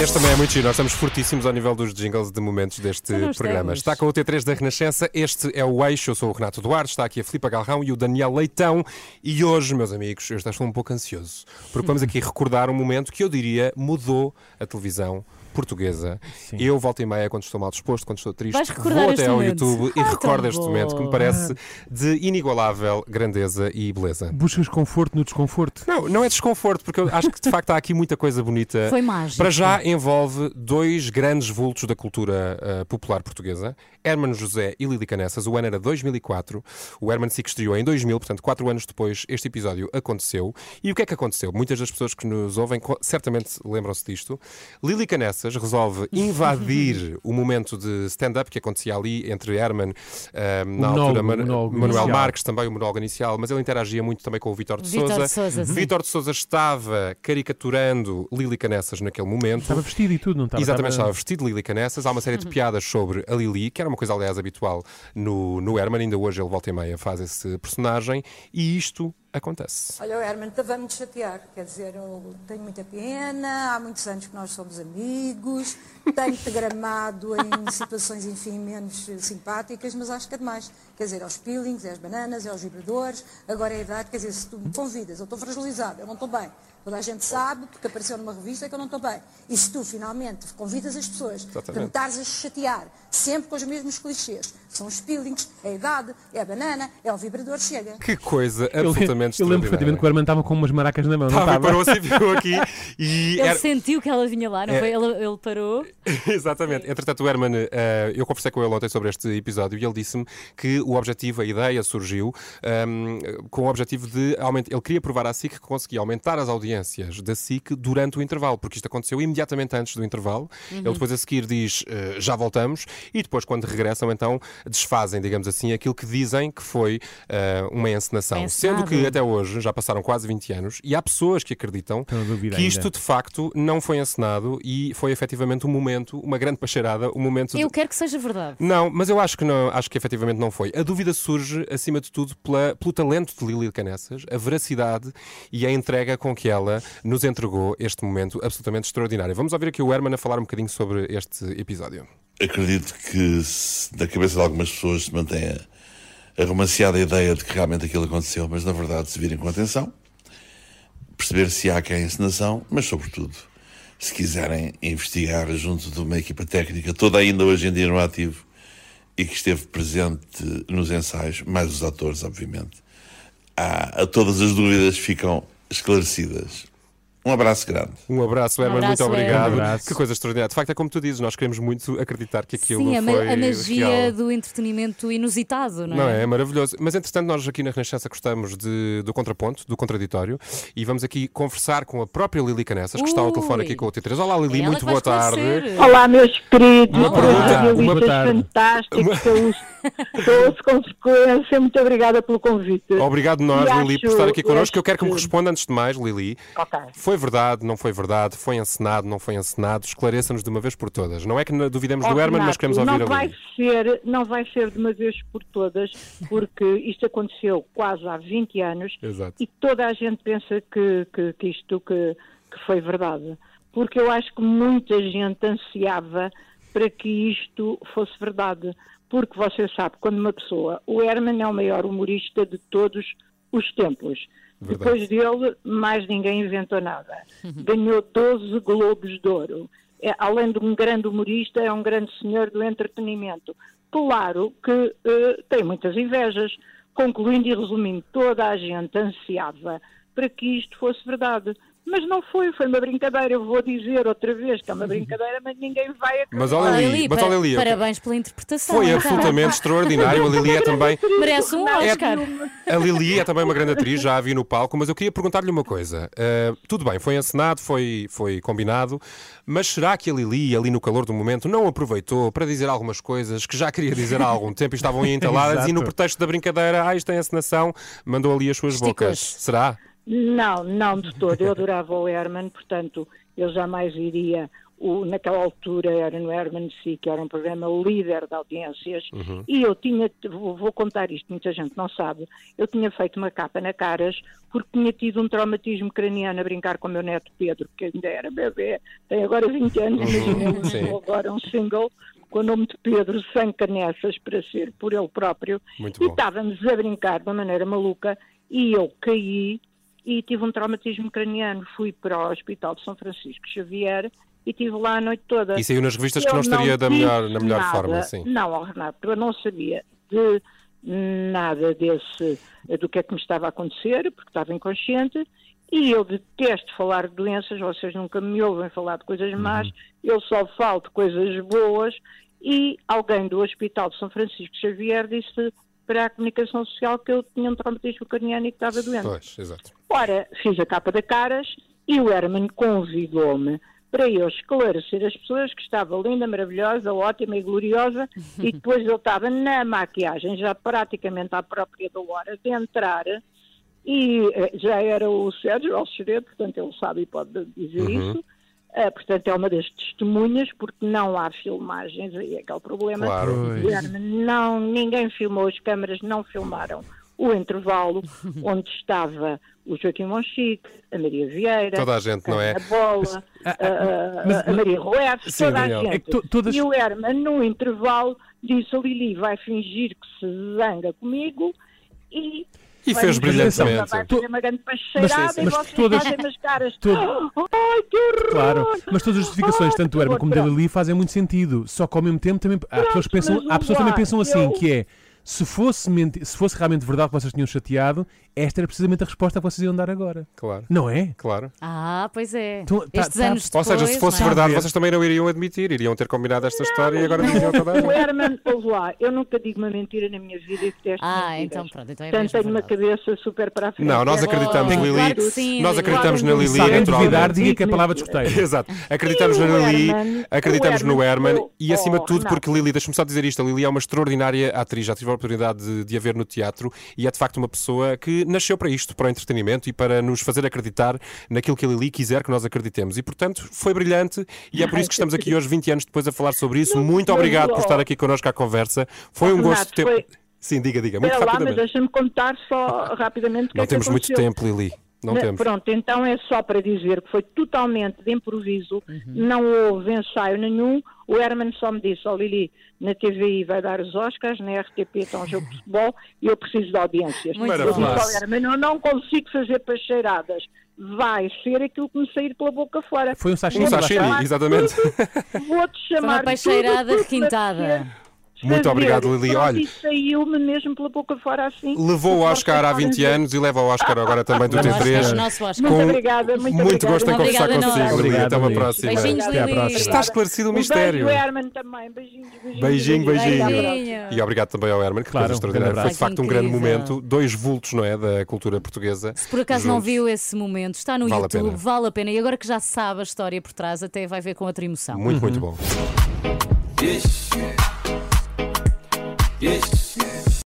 Este também é muito giro. Nós estamos fortíssimos ao nível dos jingles de momentos deste programa. estamos. Está com o T3 da Renascença. Este é o Eixo. Eu sou o Renato Duarte. Está aqui a Filipa Galrão e o Daniel Leitão. E hoje, meus amigos, eu estou um pouco ansioso. Porque vamos aqui recordar um momento que eu diria mudou a televisão portuguesa. Eu volto e meia quando estou mal disposto, quando estou triste, vou até ao momento. YouTube e Ah, recordo este bom. momento que me parece de inigualável grandeza e beleza. Buscas conforto no desconforto. Não, não é desconforto, porque eu acho que de facto há aqui muita coisa bonita. Foi mágico. Para já envolve dois grandes vultos da cultura ah, popular portuguesa, Hermano José e Lili Canessas. O ano era 2004, o Hermano Sick estreou em 2000, portanto, quatro anos depois este episódio aconteceu. E o que é que aconteceu? Muitas das pessoas que nos ouvem certamente lembram-se disto. Lili Canessas resolve invadir o momento de stand-up que acontecia ali entre Herman, ah, na monólogo, altura, Manuel inicial. Marques, também o monólogo inicial, mas ele interagia muito também com o Vítor de Souza. Vítor de Souza estava caricaturando Lili Canessas naquele momento. Estava vestido e tudo, não estava? Exatamente, estava estava... vestido de Lili Canessas. Há uma série de Uhum. piadas sobre a Lili, que era uma coisa, aliás, habitual no, no Herman. Ainda hoje ele volta e meia faz esse personagem. E isto acontece. Olha, Herman, estava-me chatear. Quer dizer, eu tenho muita pena, há muitos anos que nós somos amigos, tenho-te gramado em situações, enfim, menos simpáticas, mas acho que é demais. Quer dizer, aos peelings, é às bananas, é aos vibradores, agora é a idade, quer dizer, se tu me convidas, eu estou fragilizada, eu não estou bem. Toda a gente sabe, porque apareceu numa revista, que eu não estou bem. E se tu, finalmente, convidas as pessoas para me Exatamente. estares a chatear, sempre com os mesmos clichês, são os peelings, é a idade, é a banana, é o vibrador, chega. Que coisa Eu, absolutamente eu lembro perfeitamente que o. Herman estava com umas maracas na mão, não Estava, estava? parou-se e viu aqui. E Ele era- sentiu que ela vinha lá, não É. foi? Ele, ele parou. Exatamente. Entretanto, o Herman, eh, eu conversei com ele ontem sobre este episódio e ele disse-me que o objetivo, a ideia surgiu ehm, com o objetivo de aumentar. Ele queria provar à SIC que conseguia aumentar as audiências da SIC durante o intervalo, porque isto aconteceu imediatamente antes do intervalo. Ele depois a seguir diz eh, já voltamos e depois, quando regressam, então desfazem, digamos assim, aquilo que dizem que foi eh, uma encenação. Bem Sendo que até hoje já passaram quase 20 anos e há pessoas que acreditam que isto ainda. de facto não foi encenado e foi efetivamente um momento, uma grande pacheirada, um momento. de- Eu quero que seja verdade. Não, mas eu acho que não, acho que efetivamente não foi. A dúvida surge, acima de tudo, pela- pelo talento de Lili Canessas, a veracidade e a entrega com que ela nos entregou este momento absolutamente extraordinário. Vamos ouvir aqui o Herman a falar um bocadinho sobre este episódio. acredito que na cabeça de algumas pessoas se mantenha a romanceada ideia de que realmente aquilo aconteceu, mas na verdade se virem com atenção, perceber se há que é encenação, mas sobretudo, se quiserem investigar junto de uma equipa técnica, toda ainda hoje em dia no ativo, e que esteve presente nos ensaios, mais os atores, obviamente, há, a todas as dúvidas ficam esclarecidas. Um abraço grande. Um abraço, Herman, abraço, muito obrigado. Um abraço. Que coisa extraordinária. De facto, é como tu dizes, nós queremos muito acreditar que aquilo Sim, foi a magia real. do entretenimento inusitado, não é? Não é? É maravilhoso. Mas entretanto, nós aqui na Renascença gostamos de- do contraponto, do contraditório, e vamos aqui conversar com a própria Lili Canessas, que está ao telefone aqui Ui. com o T3. Olá, Lili, É ela muito boa tarde. Olá, meus queridos, Uma pergunta, uma tarde. fantásticos, eu ouço com frequência. Muito obrigada pelo convite. Obrigado nós, E Lili, por acho- estar aqui connosco. Eu quero que me responda antes de mais, Lili. Ok. Foi verdade, não foi verdade? Foi encenado, não foi encenado? Esclareça-nos de uma vez por todas. Não é que duvidemos Ó, do Herman, mas queremos ouvir não vai ser Não vai ser de uma vez por todas, porque isto aconteceu quase há 20 anos Exato. e toda a gente pensa que, que, que isto que, que foi verdade. Porque eu acho que muita gente ansiava para que isto fosse verdade. Porque você sabe, quando uma pessoa. O Herman é o maior humorista de todos os tempos. Verdade. Depois dele, mais ninguém inventou nada. Ganhou 12 Globos de Ouro. É, além de um grande humorista, é um grande senhor do entretenimento. Claro que eh, tem muitas invejas. Concluindo e resumindo, toda a gente ansiava para que isto fosse verdade. Mas não foi, foi uma brincadeira. Eu vou dizer outra vez que é uma brincadeira, mas ninguém vai acreditar. Mas olha, Lili, mas olha, Lili, parabéns pela interpretação. Foi então. absolutamente extraordinário. A Lili é também. Merece um Oscar. A Lili é também uma grande atriz, já a vi no palco, mas eu queria perguntar-lhe uma coisa. Uh, tudo bem, foi encenado, foi, foi combinado, mas será que a Lili, ali no calor do momento, não aproveitou para dizer algumas coisas que já queria dizer há algum tempo e estavam aí entaladas e no pretexto da brincadeira, ah, isto é encenação, mandou ali as suas Esticou-se. bocas? Será? Não, não de todo. Eu adorava o Herman, portanto, eu jamais iria o, naquela altura era no Herman C, que era um programa líder de audiências, Uhum. e eu tinha, vou, vou contar isto, muita gente não sabe, eu tinha feito uma capa na Caras porque tinha tido um traumatismo craniano a brincar com o meu neto Pedro, que ainda era bebê, tem agora 20 anos, Uhum. Sim. imaginemos agora um single com o nome de Pedro, sem canessas para ser por ele próprio, Muito e bom. estávamos a brincar de uma maneira maluca, e eu caí e tive um traumatismo craniano, fui para o Hospital de São Francisco Xavier e estive lá a noite toda. E saiu nas revistas que Eu não estaria da disse melhor, na melhor nada, forma, sim. Não, ó, Renato, eu não sabia de nada desse, do que é que me estava a acontecer, porque estava inconsciente, e eu detesto falar de doenças, vocês nunca me ouvem falar de coisas más, Uhum. eu só falo de coisas boas, e alguém do Hospital de São Francisco Xavier disse para a comunicação social que eu tinha um traumatismo craniano e que estava doente. Pois, exato. Ora, fiz a capa da Caras e o Herman convidou-me para eu esclarecer as pessoas que estava linda, maravilhosa, ótima e gloriosa e depois eu estava na maquiagem, já praticamente à própria da hora de entrar e eh, já era o Sérgio Alxeredo, portanto ele sabe e pode dizer Uhum. isso. Eh, portanto, é uma das testemunhas, porque não há filmagens, aí é aquele problema. Claro. Pois. Guilherme, Não, ninguém filmou, as câmaras não filmaram o intervalo onde estava o Joaquim Monchique, a Maria Vieira, Toda a gente, não é? a Bola, a, a- mas- a Maria Roef, Sim, toda Daniel. a gente. É que to- todas- E o Herman, no intervalo, disse a Lili vai fingir que se zanga comigo e... E fez brilhantemente. Vai fazer uma grande pacheirada Mas- e vocês todas- fazem as caras. todo- Ai, que horror! Claro, mas todas as justificações, Ai, tanto do Herman como da. Lili, fazem muito sentido. Só que ao mesmo tempo também há pessoas que pensam, há pessoas que também pensam assim, eu- que é se fosse, menti- se fosse realmente verdade que vocês tinham chateado, esta era precisamente a resposta que vocês iam dar agora. Claro, Não é? claro. Ah, pois é. Então, tá- Estes tá- anos Ou depois, seja, se fosse não é? verdade, vocês também não iriam admitir, iriam ter combinado esta história e agora diziam toda a O. Herman, ouve lá, eu nunca digo uma mentira na minha vida e detesto Ah, mentiras. então pronto, então é Portanto, tenho uma cabeça super para a frente. Não, nós É acreditamos. Lili. Claro sim, Nós Lili. acreditamos na Claro. Lili, Se alguém naturalmente. duvidar, diga que é palavra de escoteiro. Exato. Acreditamos na Lili, acreditamos no Herman e acima de Oh, tudo Renato. porque Lili, deixa-me só dizer isto, a Lili é uma extraordinária atriz, já tive a oportunidade de, de a ver no teatro e é de facto uma pessoa que nasceu para isto, para o entretenimento e para nos fazer acreditar naquilo que a Lili quiser que nós acreditemos. E portanto foi brilhante e é por isso que estamos aqui hoje, 20 anos depois, a falar sobre isso. Não, Muito obrigado por estar aqui connosco à conversa. Foi um Renato, gosto ter. foi- Sim, diga, diga, muito mas rapidamente. deixa-me contar só rapidamente que Não é temos muito tempo, Lili. Não temos. Pronto, então é só para dizer que foi totalmente de improviso, Uhum. não houve ensaio nenhum. O Herman só me disse: Ó Lili, na TVI vai dar os Oscars, na RTP está um jogo de futebol e eu preciso de audiências. Muito eu disse ao Herman: Eu não consigo fazer pacheiradas, vai ser aquilo que me sair pela boca fora. Foi um Um sashimi. Vou-te sashimi, chamar exatamente. Vou-te chamar. uma pacheirada requintada. Muito obrigado, Lili. Pronto, Olha- saiu-me mesmo pela boca fora assim. Levou o Oscar há 20 anos e leva o Oscar agora também do O Oscar, T3. o nosso Oscar. Muito obrigada, muito, muito gosto em conversar consigo. Lili. Até uma Lili. próxima. Beijinhos, Até à Lili. próxima. Está esclarecido o Um mistério. Beijo, Herman, também. Beijinhos, beijinhos. Beijinho, beijinho. Beijinho. E obrigado também ao Herman, que Claro, coisa extraordinária. um Foi de facto um grande momento. Dois vultos, não é? Da cultura portuguesa. Se por acaso não viu esse momento, está no YouTube, vale a pena. E agora que já sabe a história por trás, até vai ver com outra emoção. Muito, muito bom. Yes.